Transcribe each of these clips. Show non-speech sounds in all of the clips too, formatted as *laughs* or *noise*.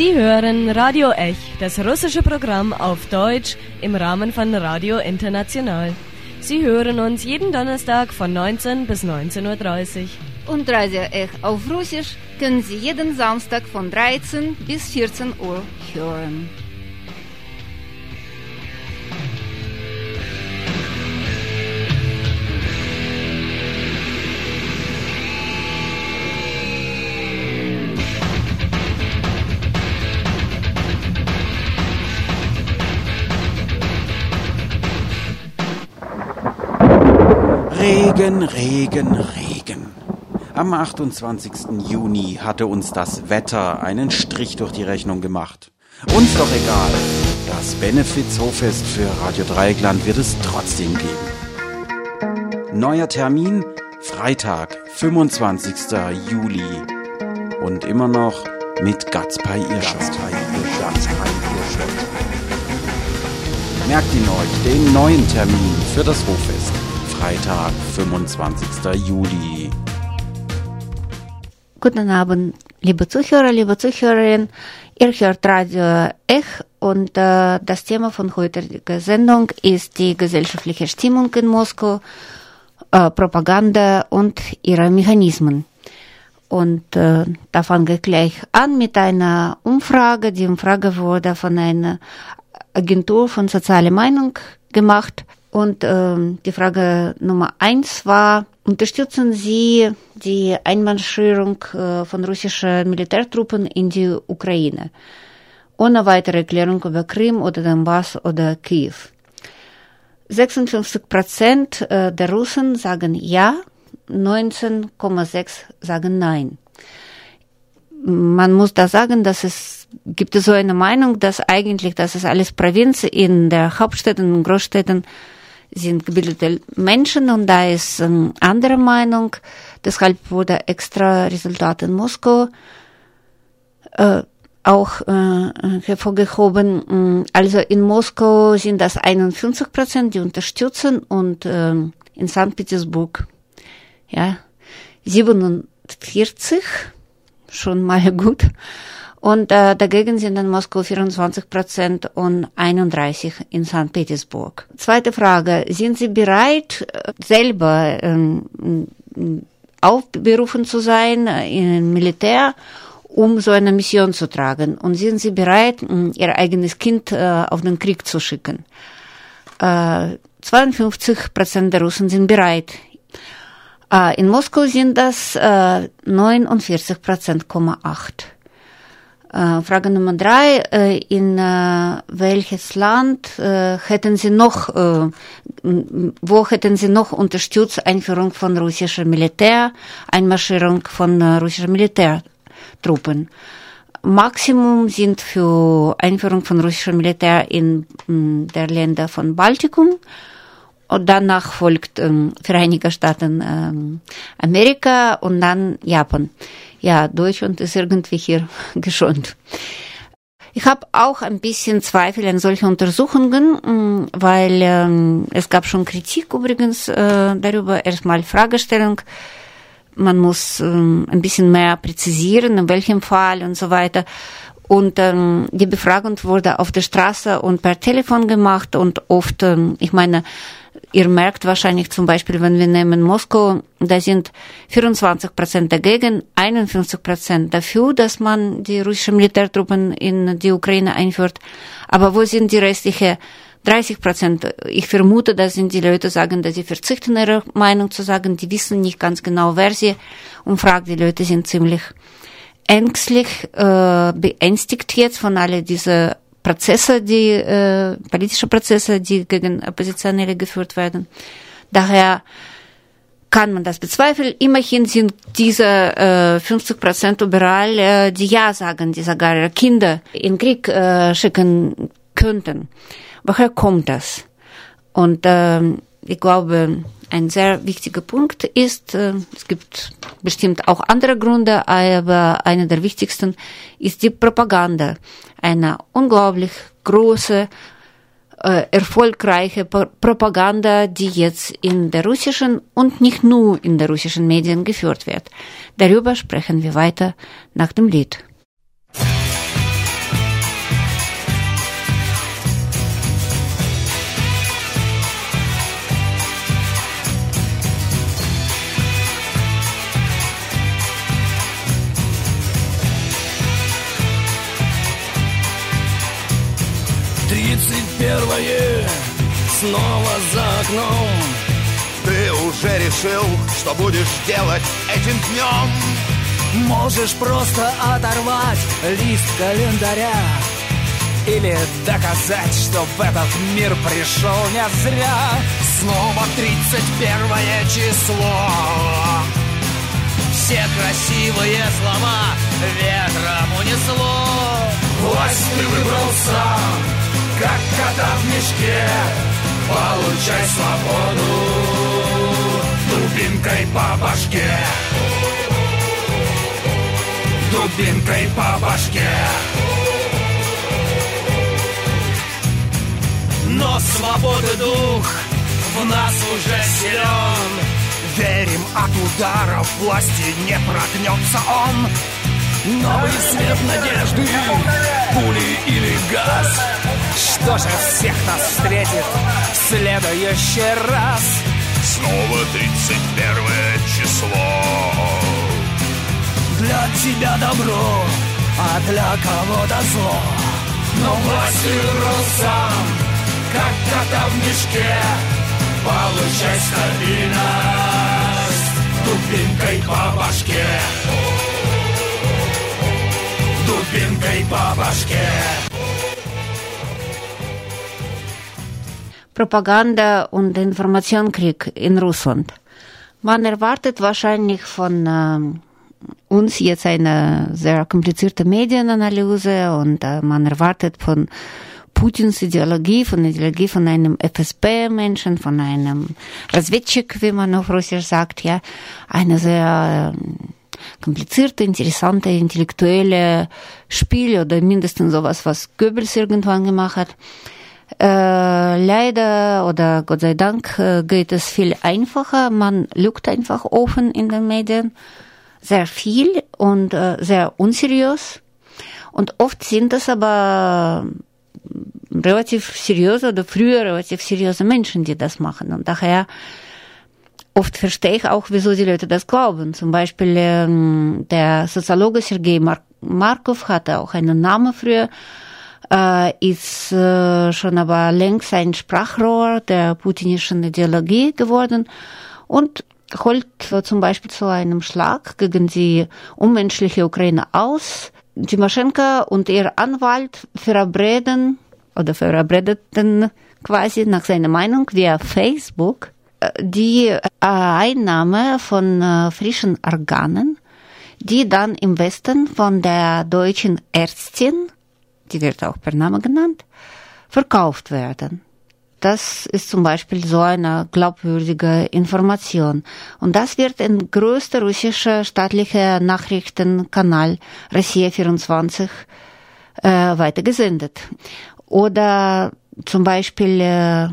Sie hören Radio Ech, das russische Programm auf Deutsch im Rahmen von Radio International. Sie hören uns jeden Donnerstag von 19 bis 19.30 Uhr. Und Radio Ech auf Russisch können Sie jeden Samstag von 13 bis 14 Uhr hören. Regen, Regen, Regen. Am 28. Juni hatte uns das Wetter einen Strich durch die Rechnung gemacht. Uns doch egal. Das Benefizhoffest für Radio Dreieckland wird es trotzdem geben. Neuer Termin Freitag, 25. Juli. Und immer noch mit Gatzpai Irschot. Merkt ihn euch, den neuen Termin für das Hoffest. Freitag, 25. Juli. Guten Abend, liebe Zuhörer, liebe Zuhörerinnen. Ihr hört Radio Ech und äh, das Thema von heutiger Sendung ist die gesellschaftliche Stimmung in Moskau, äh, Propaganda und ihre Mechanismen. Und äh, da fangen wir gleich an mit einer Umfrage. Die Umfrage wurde von einer Agentur von sozialer Meinung gemacht. Und ähm, die Frage Nummer eins war, unterstützen Sie die Einmarschierung äh, von russischen Militärtruppen in die Ukraine? Ohne weitere Erklärung über Krim oder Donbass oder Kiew. 56 Prozent äh, der Russen sagen ja, 19,6 sagen nein. Man muss da sagen, dass es gibt es so eine Meinung, dass eigentlich, das ist alles Provinz in der Hauptstädten und Großstädten sind gebildete Menschen und da ist eine andere Meinung. Deshalb wurde extra Resultat in Moskau äh, auch äh, hervorgehoben. Also in Moskau sind das 51 Prozent, die unterstützen und äh, in St. Petersburg ja 47 schon mal *laughs* gut. Und äh, dagegen sind in Moskau 24 Prozent und 31 in St. Petersburg. Zweite Frage. Sind Sie bereit, äh, selber ähm, aufberufen zu sein äh, im Militär, um so eine Mission zu tragen? Und sind Sie bereit, Ihr eigenes Kind äh, auf den Krieg zu schicken? Äh, 52 Prozent der Russen sind bereit. Äh, in Moskau sind das äh, 49 Prozent, 8. Äh, Frage Nummer drei. Äh, in äh, welches Land hätten Sie noch, wo hätten Sie noch unterstützt Einführung von russischem Militär, Einmarschierung von russischen Militärtruppen? Maximum sind für Einführung von russischem Militär in der Länder von Baltikum. Und danach folgt ähm, Vereinigte Staaten ähm, Amerika und dann Japan ja, Deutschland ist irgendwie hier *laughs* geschont. Ich habe auch ein bisschen Zweifel an solchen Untersuchungen, mm, weil ähm, es gab schon Kritik übrigens äh, darüber. Erstmal Fragestellung. Man muss ähm, ein bisschen mehr präzisieren, in welchem Fall und so weiter. Und ähm, die Befragung wurde auf der Straße und per Telefon gemacht und oft, ähm, ich meine, Ihr merkt wahrscheinlich zum Beispiel, wenn wir nehmen Moskau, da sind 24 Prozent dagegen, 51 Prozent dafür, dass man die russischen Militärtruppen in die Ukraine einführt. Aber wo sind die restlichen 30 Prozent? Ich vermute, dass sind die Leute sagen, dass sie verzichten, ihre Meinung zu sagen. Die wissen nicht ganz genau, wer sie umfragt. Die Leute sind ziemlich ängstlich, äh, beängstigt jetzt von all diese Prozesse, die äh, politische Prozesse, die gegen Oppositionelle geführt werden. Daher kann man das bezweifeln. Immerhin sind diese äh, 50 Prozent überall, äh, die Ja sagen, die sogar ihre Kinder in Krieg äh, schicken könnten. Woher kommt das? Und äh, ich glaube, ein sehr wichtiger Punkt ist, äh, es gibt bestimmt auch andere Gründe, aber einer der wichtigsten ist die Propaganda. Eine unglaublich große, äh, erfolgreiche Propaganda, die jetzt in der russischen und nicht nur in der russischen Medien geführt wird. Darüber sprechen wir weiter nach dem Lied. Снова за окном. Ты уже решил, что будешь делать этим днем? Можешь просто оторвать лист календаря Или доказать, что в этот мир пришел не зря. Снова 31 число. Все красивые слова ветром унесло. Власть ты выбрал сам, как кота в мешке. Получай свободу дубинкой по башке. Дубинкой по башке. Но свободы дух в нас уже силен. Верим, от ударов власти не прогнется он. Новый свет надежды, пули или газ Что же всех нас встретит в следующий раз? Снова 31 число. Для тебя добро, а для кого-то зло. Но власть выбрал сам, как кота в мешке Получай стабильность. Дубинкой по башке. Дубинкой по башке Propaganda und Informationskrieg in Russland. Man erwartet wahrscheinlich von ähm, uns jetzt eine sehr komplizierte Medienanalyse und äh, man erwartet von Putins Ideologie, von der Ideologie von einem FSB-Menschen, von einem Разведчик, wie man auf Russisch sagt, ja, eine sehr ähm, komplizierte, interessante, intellektuelle Spiel oder mindestens sowas, was Goebbels irgendwann gemacht hat. Äh, leider oder Gott sei Dank äh, geht es viel einfacher. Man lügt einfach offen in den Medien sehr viel und äh, sehr unseriös. Und oft sind das aber relativ seriöse oder früher relativ seriöse Menschen, die das machen. Und daher oft verstehe ich auch, wieso die Leute das glauben. Zum Beispiel ähm, der Soziologe Sergei Mar Markov hatte auch einen Namen früher, ist äh, schon aber längst ein Sprachrohr der putinischen Ideologie geworden und holt zum Beispiel zu einem Schlag gegen die unmenschliche Ukraine aus. Timoschenko und ihr Anwalt verabreden oder verabredeten quasi nach seiner Meinung via Facebook die Einnahme von frischen Organen, die dann im Westen von der deutschen Ärztin, die wird auch per Name genannt, verkauft werden. Das ist zum Beispiel so eine glaubwürdige Information. Und das wird in größter russischer staatlicher Nachrichtenkanal Russia 24 äh, weitergesendet. Oder zum Beispiel äh,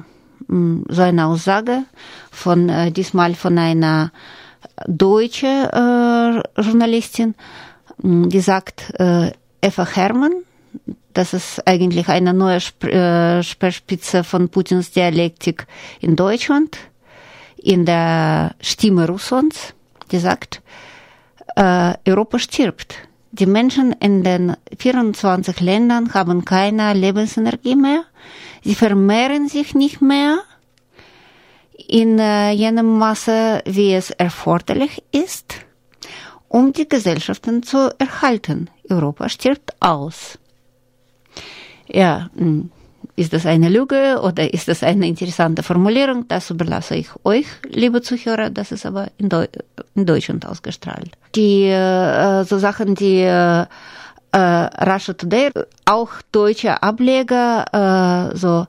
hm, so eine Aussage von äh, diesmal von einer deutschen äh, Journalistin, hm, die sagt, äh, Eva Hermann das ist eigentlich eine neue äh, Speerspitze von Putins Dialektik in Deutschland, in der Stimme Russlands, die sagt, äh, Europa stirbt. Die Menschen in den 24 Ländern haben keine Lebensenergie mehr. Sie vermehren sich nicht mehr in äh, jenem Maße, wie es erforderlich ist, um die Gesellschaften zu erhalten. Europa stirbt aus. Ja, ist das eine Lüge oder ist das eine interessante Formulierung? Das überlasse ich euch, liebe Zuhörer. Das ist aber in, Deu in Deutschland ausgestrahlt. Die äh, so Sachen, die äh, Russia Today, auch deutsche Ableger, äh, so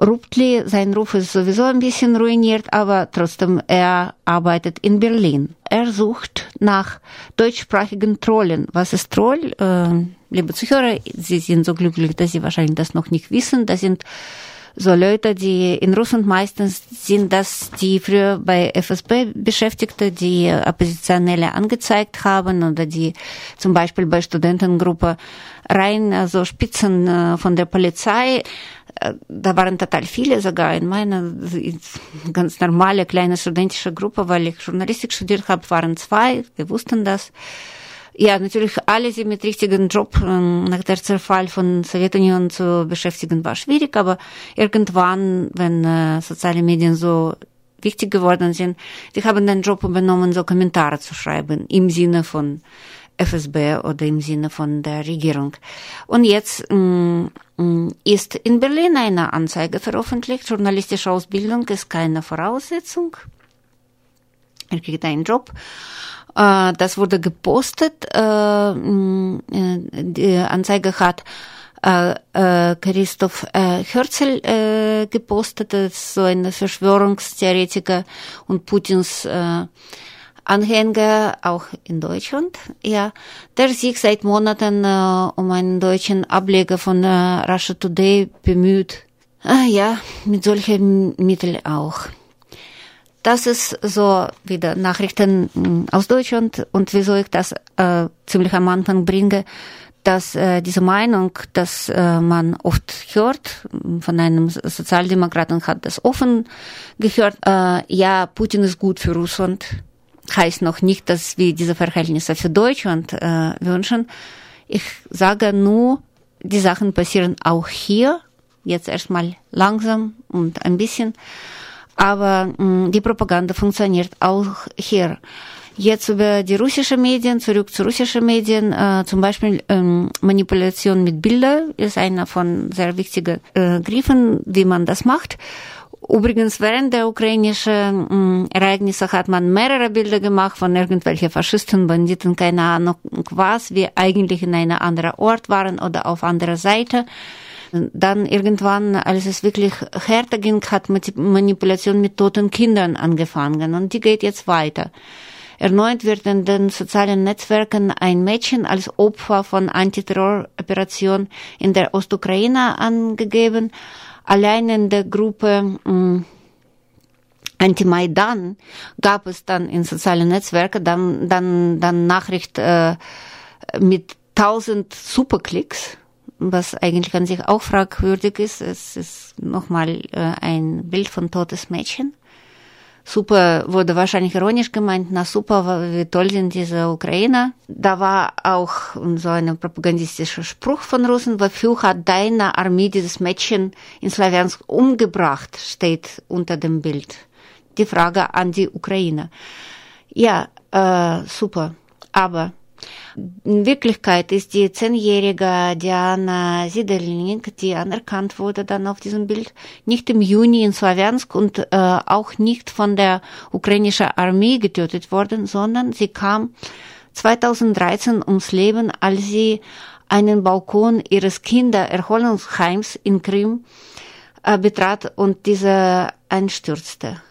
Ruptli, sein Ruf ist sowieso ein bisschen ruiniert, aber trotzdem, er arbeitet in Berlin. Er sucht nach deutschsprachigen Trollen. Was ist Troll? Äh, liebe Zuhörer, Sie sind so glücklich, dass Sie wahrscheinlich das noch nicht wissen. Das sind so Leute, die in Russland meistens sind das die früher bei FSB Beschäftigte, die Oppositionelle angezeigt haben oder die zum Beispiel bei Studentengruppe rein also Spitzen von der Polizei da waren total viele sogar in meiner ganz normale kleine studentische Gruppe, weil ich Journalistik studiert habe, waren zwei, wir wussten das Ja, natürlich alle sie mit richtigen Job ähm, nach der Zerfall von Sowjetunion zu beschäftigen war schwierig, aber irgendwann, wenn äh, soziale Medien so wichtig geworden sind, die haben den Job übernommen, so Kommentare zu schreiben im Sinne von FSB oder im Sinne von der Regierung. Und jetzt mh, mm, ist in Berlin eine Anzeige veröffentlicht. Journalistische Ausbildung ist keine Voraussetzung. Er kriegt einen Job. Äh, das wurde gepostet. Äh, mm, äh, die Anzeige hat Christoph Hörzel gepostet, so ein Verschwörungstheoretiker und Putins Anhänger auch in Deutschland, ja, der sich seit Monaten um einen deutschen Ableger von Russia Today bemüht. Ah, ja, mit solchen Mitteln auch. Das ist so wieder Nachrichten mm, aus Deutschland und wieso ich das äh, ziemlich am Anfang bringe, dass äh, diese Meinung, dass äh, man oft hört, von einem Sozialdemokraten hat das offen gehört, äh, ja, Putin ist gut für Russland, heißt noch nicht, dass wir diese Verhältnisse für Deutschland äh, wünschen. Ich sage nur, die Sachen passieren auch hier, jetzt erstmal langsam und ein bisschen. Aber mh, die Propaganda funktioniert auch hier. Jetzt über die russischen Medien, zurück zu russischen Medien, äh, zum Beispiel ähm, Manipulation mit Bildern ist einer von sehr wichtigen äh, Griffen, wie man das macht. Übrigens, während der ukrainischen äh, Ereignisse hat man mehrere Bilder gemacht von irgendwelchen Faschisten, Banditen, keine Ahnung was, wir eigentlich in einer anderen Ort waren oder auf anderer Seite. Dann irgendwann, als es wirklich härter ging, hat Manipulation mit toten Kindern angefangen und die geht jetzt weiter. Erneut wird in den sozialen Netzwerken ein Mädchen als Opfer von Antiterroroperation in der Ostukraine angegeben. Allein in der Gruppe mm, Anti-Maidan gab es dann in sozialen Netzwerken dann, dann, dann Nachricht äh, mit tausend Superklicks was eigentlich an sich auch fragwürdig ist. Es ist nochmal äh, ein Bild von totes Mädchen. Super wurde wahrscheinlich ironisch gemeint, na super, wie toll sind diese Ukrainer. Da war auch so ein propagandistischer Spruch von Russen, wofür hat deine Armee dieses Mädchen in Slawiansk umgebracht, steht unter dem Bild. Die Frage an die Ukrainer. Ja, äh, super. Aber in Wirklichkeit ist die zehnjährige Diana Siedelnik, die anerkannt wurde dann auf diesem Bild, nicht im Juni in Slawiansk und äh, auch nicht von der ukrainischen Armee getötet worden, sondern sie kam 2013 ums Leben, als sie einen Balkon ihres Kindererholungsheims in Krim äh, betrat und diese einstürzte.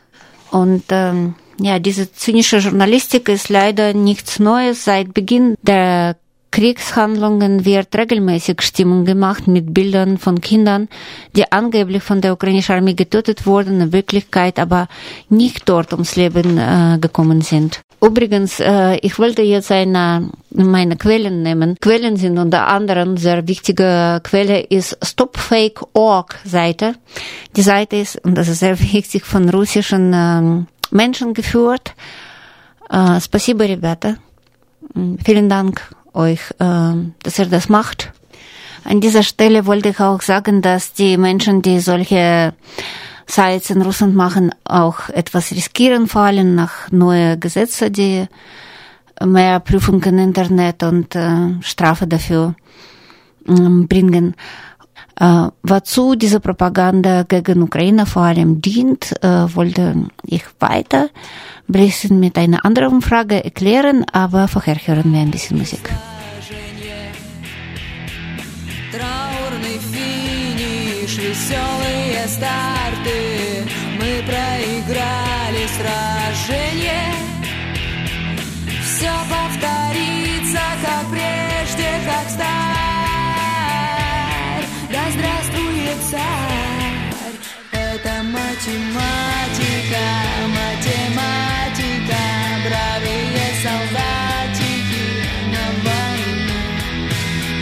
Und ähm, ja, diese zynische Journalistik ist leider nichts Neues. Seit Beginn der Kriegshandlungen wird regelmäßig Stimmung gemacht mit Bildern von Kindern, die angeblich von der ukrainischen Armee getötet wurden, in Wirklichkeit aber nicht dort ums Leben äh, gekommen sind. Übrigens, äh, ich wollte jetzt eine meine Quellen nehmen. Quellen sind unter anderem sehr wichtige Quelle ist StopFake.org Seite. Die Seite ist, und das ist sehr *laughs* wichtig, von russischen ähm, Menschen geführt. Äh, спасибо, ребята. Vielen Dank euch, äh, dass ihr das macht. An dieser Stelle wollte ich auch sagen, dass die Menschen, die solche Sites in Russland machen, auch etwas riskieren, vor allem nach neue Gesetze, die mehr Prüfungen im Internet und äh, Strafe dafür äh, bringen. Äh, wozu diese Propaganda gegen Ukraine vor allem dient, äh, wollte ich weiter ein bisschen mit einer anderen Frage erklären, aber vorher hören wir ein bisschen Musik. Траурный финиш, веселые старты Мы проиграли сражение Все повторится, как прежде, как стар Царь. Это математика, математика, бравые солдатики на войну.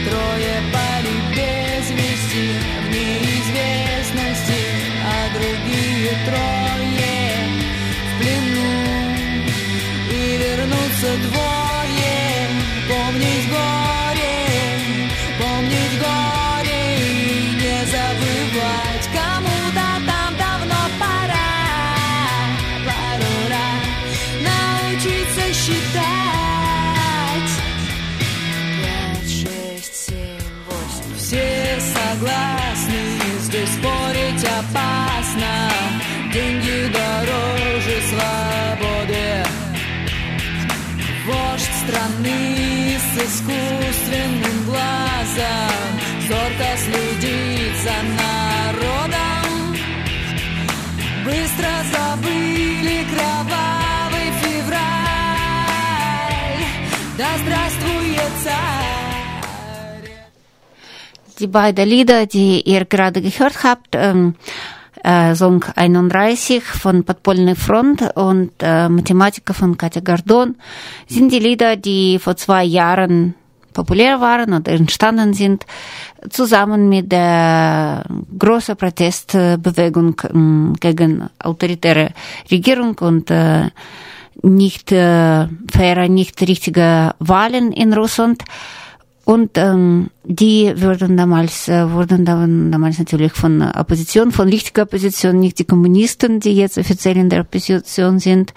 Трое пали без вести в неизвестности, а другие трое в плену. И вернутся двое, искусственным глазом зорко следит за народом. Быстро забыли кровавый февраль. Да здравствует царь! Die beiden Lieder, die ihr gerade gehört habt, ähm, äh, Song 31 von Подпольной Front und äh, Mathematiker von Katja Gardon, sind die Lieder, die vor zwei Jahren populär waren und entstanden sind, zusammen mit der großen Protestbewegung gegen autoritäre Regierung und äh, nicht äh, faire, nicht richtige Wahlen in Russland. Und ähm, die wurden damals, äh, wurden damals natürlich von Opposition, von richtiger Opposition, nicht die Kommunisten, die jetzt offiziell in der Opposition sind,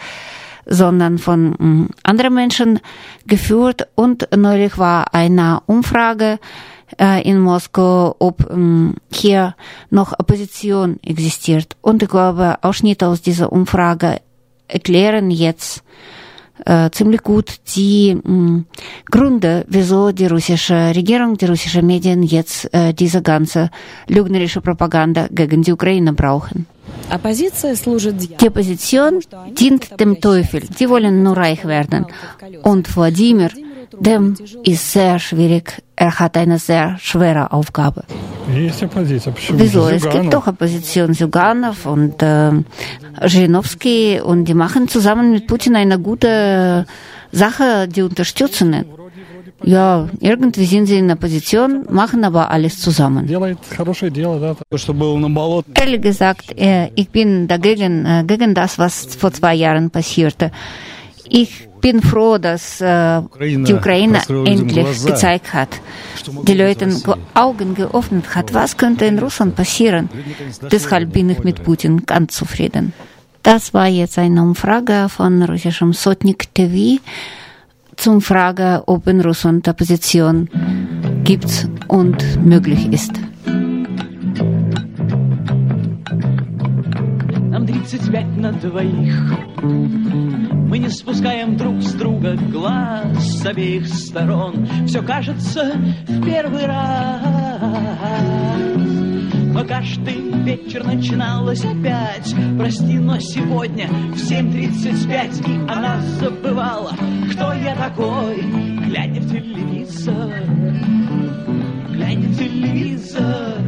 sondern von ähm, anderen Menschen geführt. Und neulich war eine Umfrage äh, in Moskau, ob ähm, hier noch Opposition existiert. Und ich glaube, Ausschnitte aus dieser Umfrage erklären jetzt äh, mh, Gründe, wieso die russische Regierung, die russische Medien jetzt äh, diese ganze lügnerische Propaganda gegen die Ukraine brauchen. Оппозиция служит Die дьяволу. Opposition dient dem Teufel, die wollen nur reich werden. Und Wladimir, Dem ist sehr schwierig. Er hat eine sehr schwere Aufgabe. Wieso? Es gibt doch Opposition. Zyuganov und äh, Zhinowski und die machen zusammen mit Putin eine gute äh, Sache, die unterstützen ihn. Ja, irgendwie sind sie in der Position, machen aber alles zusammen. Ehrlich gesagt, äh, ich bin dagegen, äh, gegen das, was vor zwei Jahren passierte. Ich bin froh, dass äh, die Ukraine endlich gezeigt hat, die Leute Ge- Augen geöffnet hat, was könnte in Russland passieren. Deshalb bin ich mit Putin ganz zufrieden. Das war jetzt eine Umfrage von russischem Sotnik TV zum Frage, ob in Russland Opposition gibt und möglich ist. 35 на двоих. Мы не спускаем друг с друга глаз с обеих сторон. Все кажется в первый раз. Но каждый вечер начиналось опять Прости, но сегодня в 7.35 И она забывала, кто я такой. Глядя в телевизор Глядя в телевизор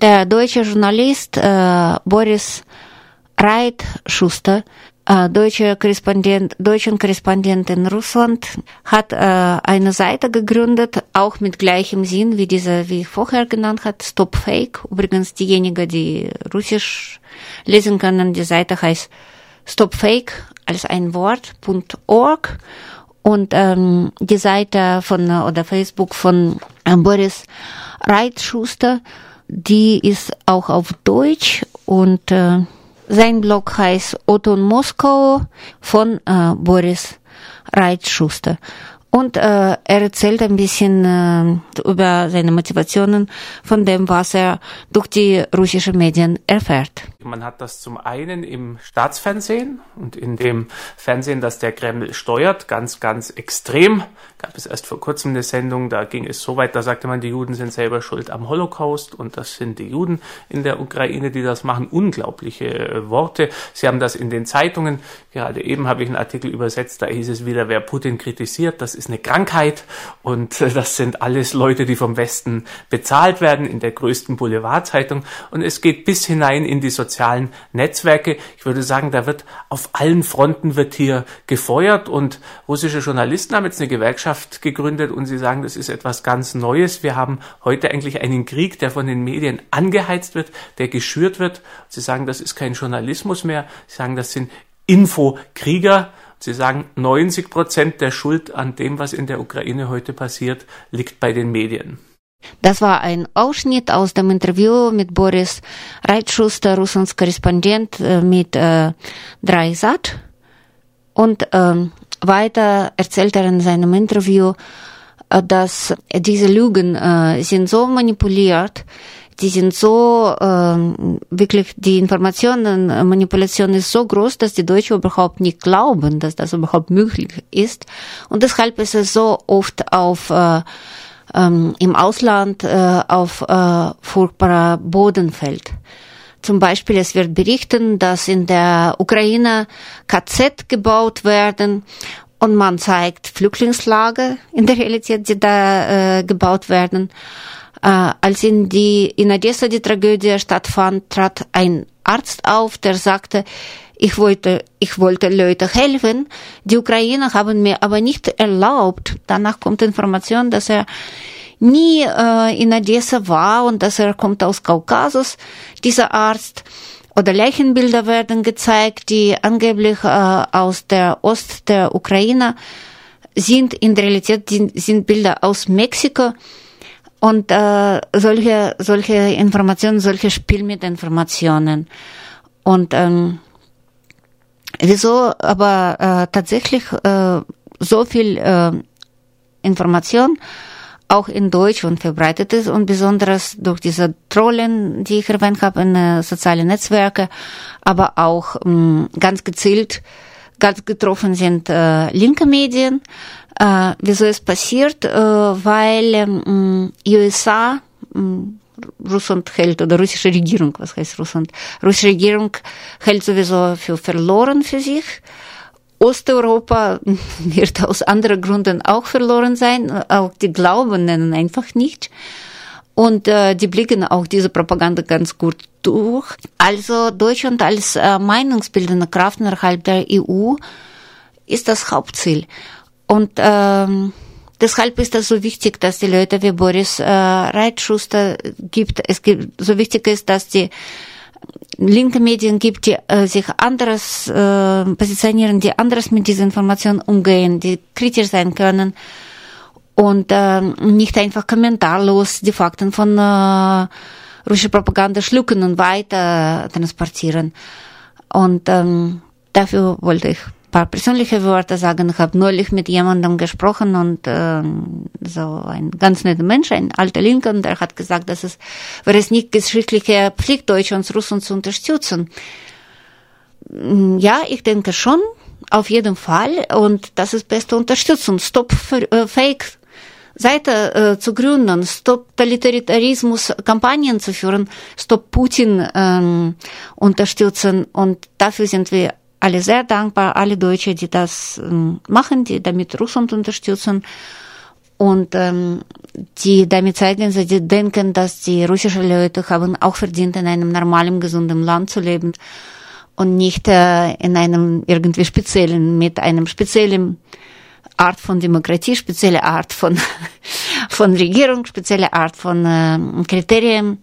Der deutsche Journalist äh, Boris Reit-Schuster, äh, deutscher Korrespondent, deutschen Korrespondent in Russland, hat äh, eine Seite gegründet, auch mit gleichem Sinn wie diese, wie ich vorher genannt hat, Stop Fake. Übrigens diejenigen, die Russisch lesen können, die Seite heißt Stop Fake als ein Wort.org und ähm, die Seite von oder Facebook von Boris Reitschuster, die ist auch auf Deutsch und äh, sein Blog heißt Otto in Moskau von äh, Boris Reitschuster. Und äh, er erzählt ein bisschen äh, über seine Motivationen von dem, was er durch die russischen Medien erfährt. Man hat das zum einen im Staatsfernsehen und in dem Fernsehen, das der Kreml steuert, ganz, ganz extrem. Gab es erst vor kurzem eine Sendung, da ging es so weit, da sagte man, die Juden sind selber schuld am Holocaust und das sind die Juden in der Ukraine, die das machen. Unglaubliche äh, Worte. Sie haben das in den Zeitungen, gerade eben habe ich einen Artikel übersetzt, da hieß es wieder, wer Putin kritisiert, das ist eine Krankheit und äh, das sind alles Leute, die vom Westen bezahlt werden in der größten Boulevardzeitung und es geht bis hinein in die sozialen Netzwerke. Ich würde sagen, da wird auf allen Fronten wird hier gefeuert und russische Journalisten haben jetzt eine Gewerkschaft gegründet und sie sagen, das ist etwas ganz Neues. Wir haben heute eigentlich einen Krieg, der von den Medien angeheizt wird, der geschürt wird. Sie sagen, das ist kein Journalismus mehr. Sie sagen, das sind Infokrieger. Sie sagen, 90 Prozent der Schuld an dem, was in der Ukraine heute passiert, liegt bei den Medien. Das war ein Ausschnitt aus dem Interview mit Boris Reitschuster, Russlands Korrespondent äh, mit äh, Dreisat. Und ähm, weiter erzählt er in seinem Interview, äh, dass diese Lügen äh, sind so manipuliert, die sind so ähm, wirklich die Informationen äh, Manipulation ist so groß, dass die Deutschen überhaupt nicht glauben, dass das überhaupt möglich ist und deshalb ist es so oft auf äh, ähm, im Ausland äh, auf äh, furchtbarer Boden fällt. Zum Beispiel, es wird berichten, dass in der Ukraine KZ gebaut werden und man zeigt Flüchtlingslager in der Realität, die da äh, gebaut werden. Äh, als in, die, in Odessa die Tragödie stattfand, trat ein Arzt auf, der sagte, ich wollte, ich wollte Leute helfen. Die Ukrainer haben mir aber nicht erlaubt. Danach kommt Information, dass er nie äh, in Odessa war und dass er kommt aus Kaukasus, dieser Arzt. Oder Leichenbilder werden gezeigt, die angeblich äh, aus der Ost der Ukraine sind. In der Realität sind Bilder aus Mexiko. Und äh, solche, solche Informationen, solche Spiel mit Informationen. Und ähm, wieso aber äh, tatsächlich äh, so viel äh, Information auch in Deutschland verbreitet ist und besonders durch diese Trollen, die ich erwähnt habe, in äh, sozialen Netzwerke, aber auch mh, ganz gezielt ganz getroffen sind äh, linke Medien. Äh, wieso ist passiert? Äh, weil ähm, USA Russland hält oder russische Regierung, was heißt Russland? Russische Regierung hält sowieso für verloren für sich. Osteuropa *laughs* wird aus anderen Gründen auch verloren sein. Auch die Glauben nennen einfach nicht. Und äh, die blicken auch diese Propaganda ganz gut durch. Also Deutschland als äh, meinungsbildende Kraft innerhalb der EU ist das Hauptziel. Und ähm, deshalb ist das so wichtig, dass die Leute wie Boris äh, Reitschuster gibt. Es gibt so wichtig ist, dass die linke Medien gibt, die äh, sich anderes äh, positionieren, die anderes mit dieser Information umgehen, die kritisch sein können und äh, nicht einfach kommentarlos die Fakten von äh, russischer Propaganda schlucken und weiter transportieren. Und ähm, dafür wollte ich paar persönliche Worte sagen. Ich habe neulich mit jemandem gesprochen und äh, so ein ganz netter Mensch, ein alter Linken, der hat gesagt, dass es wäre es nicht geschichtliche Pflicht Deutschlands, Russland zu unterstützen. Mm, ja, ich denke schon, auf jeden Fall. Und das ist beste Unterstützung. Stop äh, Fake Seite äh, zu gründen, Stop Totalitarismus Kampagnen zu führen, Stop Putin ähm, unterstützen. Und dafür sind wir alle sehr dankbar, alle Deutsche, die das ähm, machen, die damit Russland unterstützen und ähm, die damit zeigen, sie denken, dass die russischen Leute haben auch verdient, in einem normalen, gesunden Land zu leben und nicht äh, in einem irgendwie speziellen, mit einem speziellen Art von Demokratie, spezielle Art von, *laughs* von Regierung, spezielle Art von äh, Kriterien,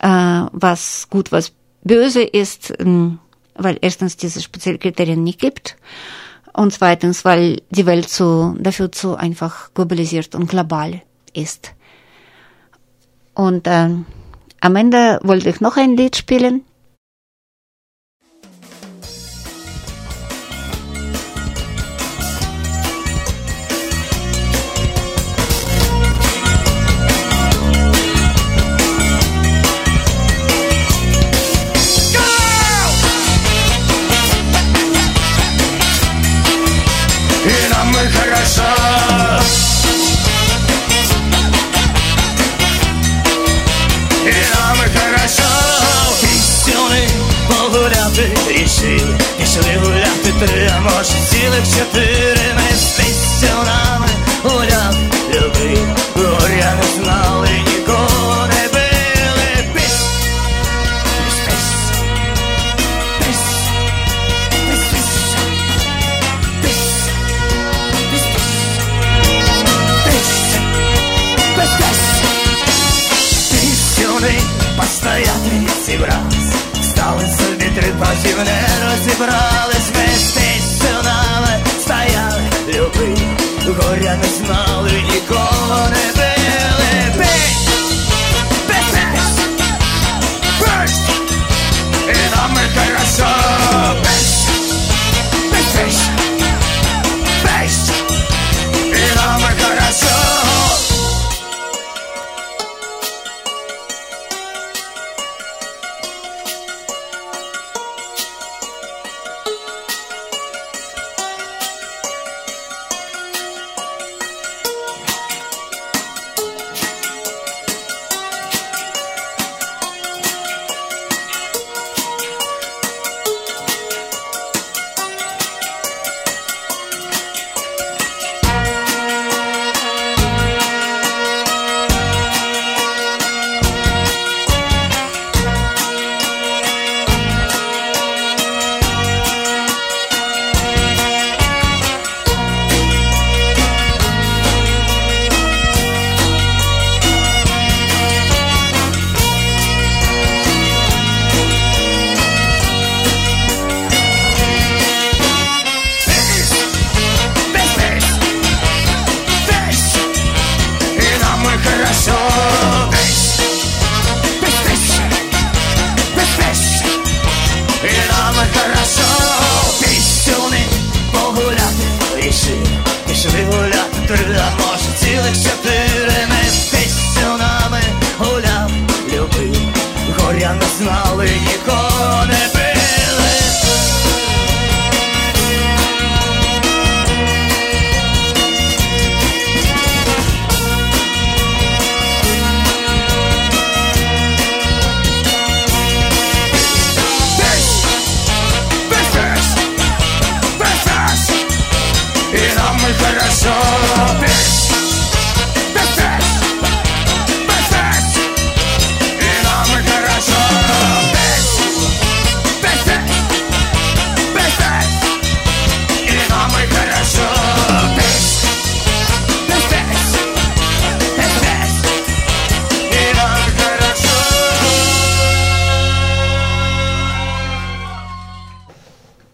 äh, was gut, was böse ist. Äh, weil erstens diese speziellen Kriterien nicht gibt und zweitens, weil die Welt so, dafür zu einfach globalisiert und global ist. Und äh, am Ende wollte ich noch ein Lied spielen. ты решил? Не счастлив ли ты требуешь силы в четыре Мы вместе у нас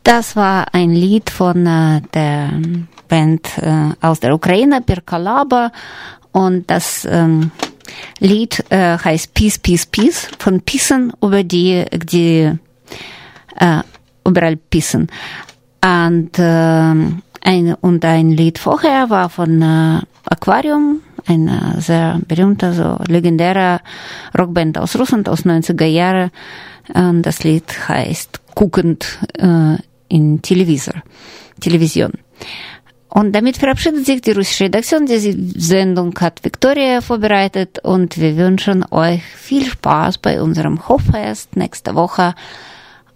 Das war ein Lied von äh, der Band äh, aus der Ukraine, Birkalaba. Und das ähm, Lied äh, heißt Peace, Peace, Peace von Pissen, über die, die äh, überall pissen. Und, äh, ein, und ein Lied vorher war von äh, Aquarium, eine sehr berühmte, so legendäre Rockband aus Russland aus 90er Jahren. Und das Lied heißt Guckend äh, in Televisor, Television. Und damit verabschiedet sich die russische Redaktion. Diese Sendung hat Victoria vorbereitet und wir wünschen euch viel Spaß bei unserem Hoffest nächste Woche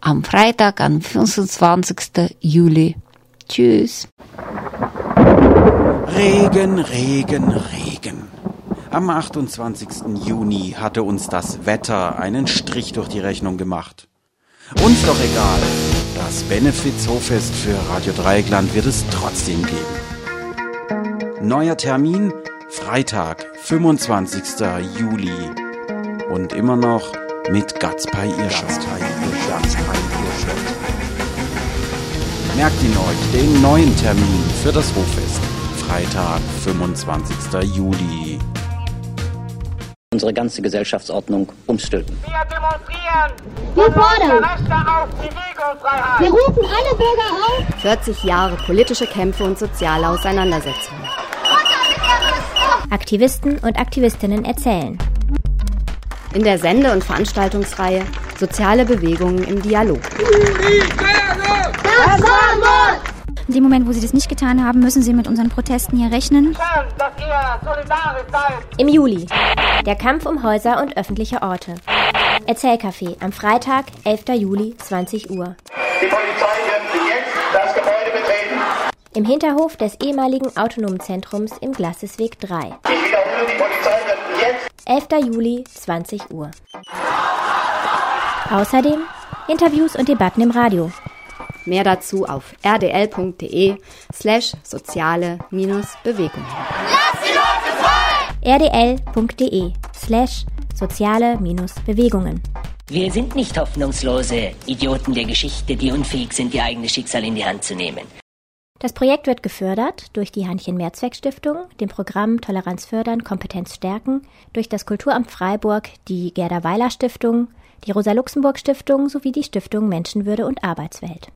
am Freitag, am 25. Juli. Tschüss. Regen, Regen, Regen. Am 28. Juni hatte uns das Wetter einen Strich durch die Rechnung gemacht. Uns doch egal. Das Benefits-Hoffest für Radio Dreieckland wird es trotzdem geben. Neuer Termin Freitag, 25. Juli. Und immer noch mit Gatzpai Irschat. Merkt ihn euch, den neuen Termin für das Hoffest. Freitag, 25. Juli. Unsere ganze Gesellschaftsordnung umstülpen. Wir demonstrieren! Wir fordern! Rechte auf Bewegungsfreiheit! Wir rufen alle Bürger auf! 40 Jahre politische Kämpfe und soziale Auseinandersetzungen. Aktivisten und Aktivistinnen erzählen. In der Sende- und Veranstaltungsreihe Soziale Bewegungen im Dialog. Das war dem Moment, wo sie das nicht getan haben, müssen sie mit unseren Protesten hier rechnen. Dass ihr solidarisch seid! Im Juli. Der Kampf um Häuser und öffentliche Orte. Erzählcafé am Freitag, 11. Juli, 20 Uhr. Die Polizei wird jetzt das Gebäude betreten. Im Hinterhof des ehemaligen Autonomen Zentrums im Glassesweg 3. Ich wiederhole, die Polizei wird jetzt 11. Juli, 20 Uhr. Außerdem Interviews und Debatten im Radio. Mehr dazu auf rdl.de slash soziale-bewegungen. Lass die Leute frei! rdl.de slash soziale-bewegungen. Wir sind nicht hoffnungslose Idioten der Geschichte, die unfähig sind, ihr eigenes Schicksal in die Hand zu nehmen. Das Projekt wird gefördert durch die Heinchen-Mehrzweck-Stiftung, dem Programm Toleranz fördern, Kompetenz stärken, durch das Kulturamt Freiburg, die Gerda Weiler Stiftung, die Rosa-Luxemburg-Stiftung sowie die Stiftung Menschenwürde und Arbeitswelt.